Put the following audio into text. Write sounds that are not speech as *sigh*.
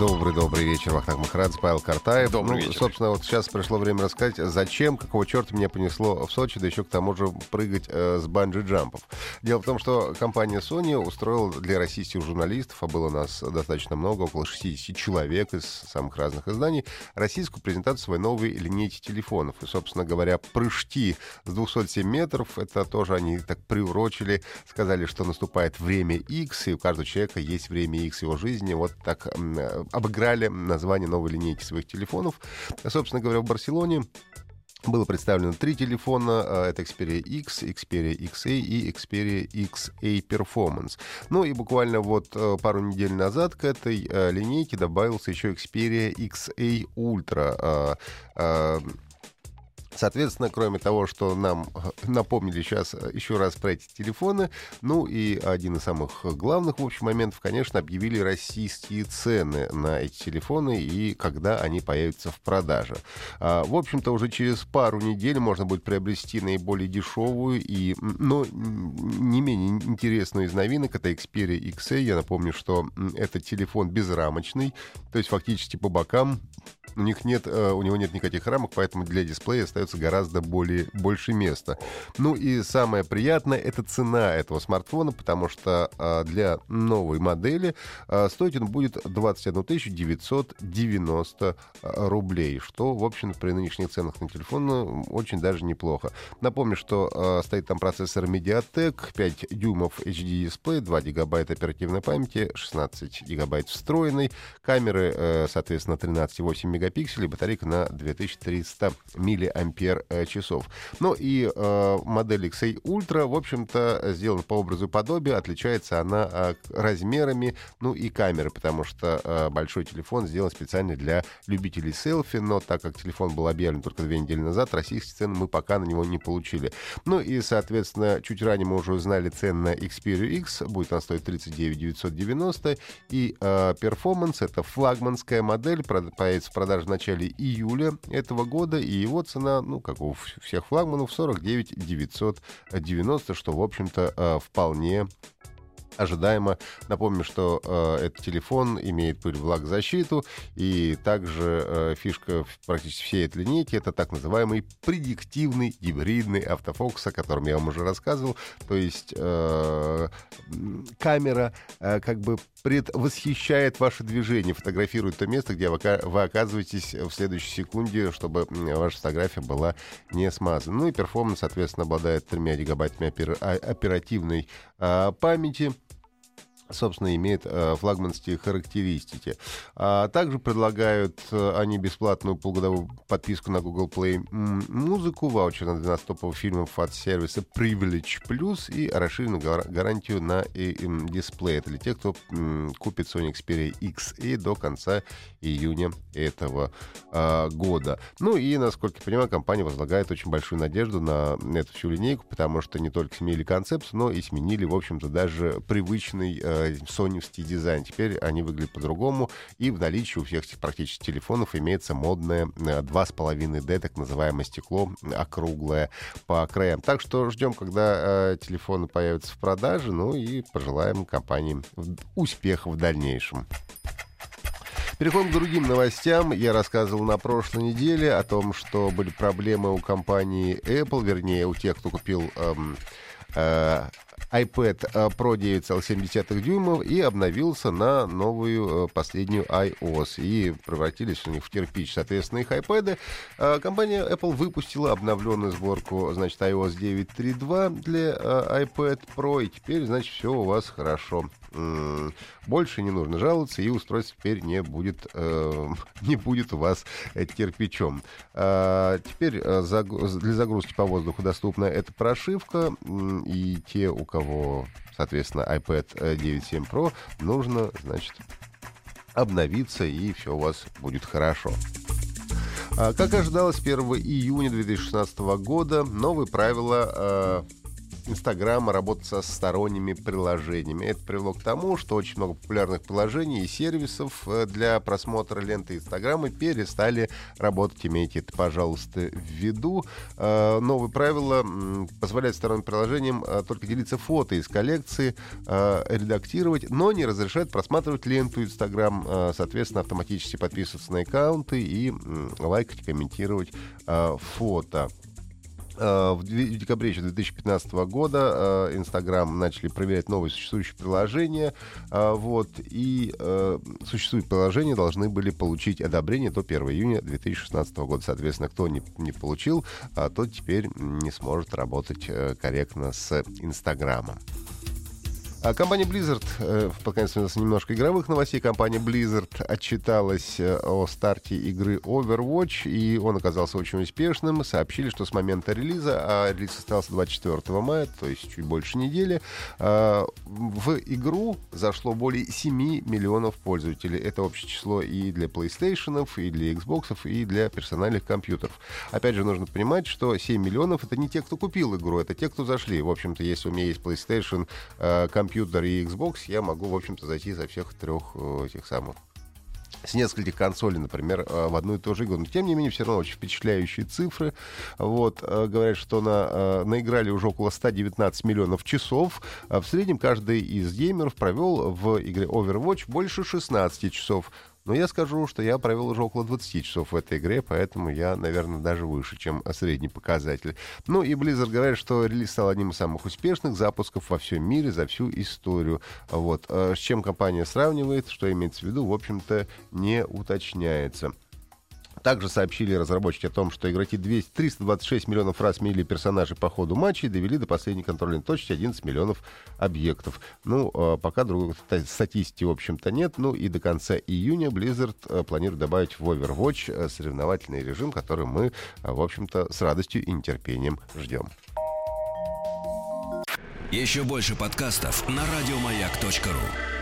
Добрый-добрый вечер, Вахтанг Махарадзе, Павел Картаев. Добрый ну, вечер. Собственно, вот сейчас пришло время рассказать, зачем, какого черта меня понесло в Сочи, да еще к тому же прыгать э, с банджи-джампов. Дело в том, что компания Sony устроила для российских журналистов, а было нас достаточно много, около 60 человек из самых разных изданий, российскую презентацию своей новой линейки телефонов. И, собственно говоря, прыжки с 207 метров, это тоже они так приурочили, сказали, что наступает время X, и у каждого человека есть время X его жизни. Вот так э, обыграли название новой линейки своих телефонов. Собственно говоря, в Барселоне было представлено три телефона. а, Это Xperia X, Xperia XA и Xperia XA Performance. Ну и буквально вот э, пару недель назад к этой э, линейке добавился еще Xperia XA Ultra. Соответственно, кроме того, что нам э, напомнили сейчас э, еще раз про эти телефоны, ну и один из самых главных, в общем, моментов, конечно, объявили российские цены на эти телефоны и когда они появятся в продаже. А, В общем-то, уже через пару недель можно будет приобрести наиболее дешевую и, но не менее интересную из новинок. Это Xperia XA. Я напомню, что это телефон безрамочный, то есть фактически по бокам у них нет, э, у него нет никаких рамок, поэтому для дисплея остается гораздо более, больше места. Ну и самое приятное — это цена этого смартфона, потому что э, для новой модели э, стоить он будет 21 990 рублей, что, в общем, при нынешних ценах на телефон ну, очень даже неплохо. Напомню, что стоит там процессор MediaTek, 5 дюймов HD-дисплей, 2 гигабайта оперативной памяти, 16 гигабайт встроенной, камеры, э, соответственно, 13,8 мегапикселей, батарейка на 2300 миллиампер э, часов. Ну и э, модель XA Ultra, в общем-то, сделана по образу и подобию, отличается она э, размерами, ну и камеры, потому что э, большой телефон сделан специально для любителей селфи, но так как телефон был объявлен только две недели назад, российские цены мы пока на него не получили. Ну и, соответственно, чуть ранее мы уже узнали цены на Xperia X, будет она стоить 39 990, и э, Performance, это флагманская модель, появится в продаже в начале июля этого года, и его цена, ну, как у вс- всех флагманов, 49 990, что, в общем-то, э, вполне ожидаемо. Напомню, что э, этот телефон имеет пыль влагозащиту, и также э, фишка практически всей этой линейки это так называемый предиктивный гибридный автофокус, о котором я вам уже рассказывал. То есть э, камера э, как бы предвосхищает ваше движение, фотографирует то место, где вы, ока- вы оказываетесь в следующей секунде, чтобы ваша фотография была не смазана. Ну и перформанс, соответственно, обладает 3 гигабайтами опера- оперативной а, памяти собственно, имеет э, флагманские характеристики. А также предлагают э, они бесплатную полугодовую подписку на Google Play музыку, ваучер на 12 топовых фильмов от сервиса Privilege Plus и расширенную гар- гарантию на дисплей. Это для тех, кто купит Sony Xperia XA до конца июня этого а, года. Ну и, насколько я понимаю, компания возлагает очень большую надежду на эту всю линейку, потому что не только сменили концепцию, но и сменили, в общем-то, даже привычный э, соневский дизайн. Теперь они выглядят по-другому, и в наличии у всех этих практически телефонов имеется модное э, 2,5D, так называемое стекло, округлое по краям. Так что ждем, когда э, телефоны появятся в продаже, ну и пожелаем компании успеха в дальнейшем. Переходим к другим новостям. Я рассказывал на прошлой неделе о том, что были проблемы у компании Apple, вернее, у тех, кто купил эм, э, iPad э, Pro 9,7 дюймов и обновился на новую э, последнюю iOS. И превратились у них в кирпич, соответственно, их iPad. Э, Компания Apple выпустила обновленную сборку, значит, iOS 9.3.2 для э, iPad Pro. И теперь, значит, все у вас хорошо. Больше не нужно жаловаться, и устройство теперь не будет, э, *laughs* не будет у вас э, кирпичом. А, Теперь э, загу- для загрузки по воздуху доступна эта прошивка, и те, у кого, соответственно, iPad э, 9.7 Pro, нужно, значит, обновиться, и все у вас будет хорошо. А, как ожидалось, 1 июня 2016 года новые правила Инстаграма работать со сторонними приложениями. Это привело к тому, что очень много популярных приложений и сервисов э, для просмотра ленты Инстаграма перестали работать. Имейте это, пожалуйста, в виду. Э, новые правила позволяют сторонним приложениям э, только делиться фото из коллекции, редактировать, но не разрешают просматривать ленту Инстаграм, соответственно, автоматически подписываться на аккаунты и лайкать, комментировать фото. Э, в декабре 2015 года э, Инстаграм начали проверять новые существующие приложения. Э, вот, и существующие приложения должны были получить одобрение до 1 июня 2016 года. Соответственно, кто не, не получил, тот теперь не сможет работать корректно с Инстаграмом. А компания Blizzard, э, под конец немножко игровых новостей, компания Blizzard отчиталась э, о старте игры Overwatch, и он оказался очень успешным. Сообщили, что с момента релиза, а релиз состоялся 24 мая, то есть чуть больше недели, э, в игру зашло более 7 миллионов пользователей. Это общее число и для PlayStation, и для Xbox, и для персональных компьютеров. Опять же, нужно понимать, что 7 миллионов — это не те, кто купил игру, это те, кто зашли. В общем-то, если у меня есть PlayStation, компьютер, компьютер и Xbox, я могу, в общем-то, зайти со всех трех э, этих самых с нескольких консолей, например, э, в одну и ту же игру. Но, тем не менее, все равно очень впечатляющие цифры. Вот, э, говорят, что на, наиграли уже около 119 миллионов часов. В среднем каждый из геймеров провел в игре Overwatch больше 16 часов. Но я скажу, что я провел уже около 20 часов в этой игре, поэтому я, наверное, даже выше, чем средний показатель. Ну и Blizzard говорит, что релиз стал одним из самых успешных запусков во всем мире за всю историю. Вот. Э, с чем компания сравнивает, что имеется в виду, в общем-то, не уточняется. Также сообщили разработчики о том, что игроки 200, 326 миллионов раз сменили персонажей по ходу матча и довели до последней контрольной точки 11 миллионов объектов. Ну, а пока другой статистики, в общем-то, нет. Ну и до конца июня Blizzard э, планирует добавить в Overwatch э, соревновательный режим, который мы, э, в общем-то, с радостью и нетерпением ждем. Еще больше подкастов на радиомаяк.ру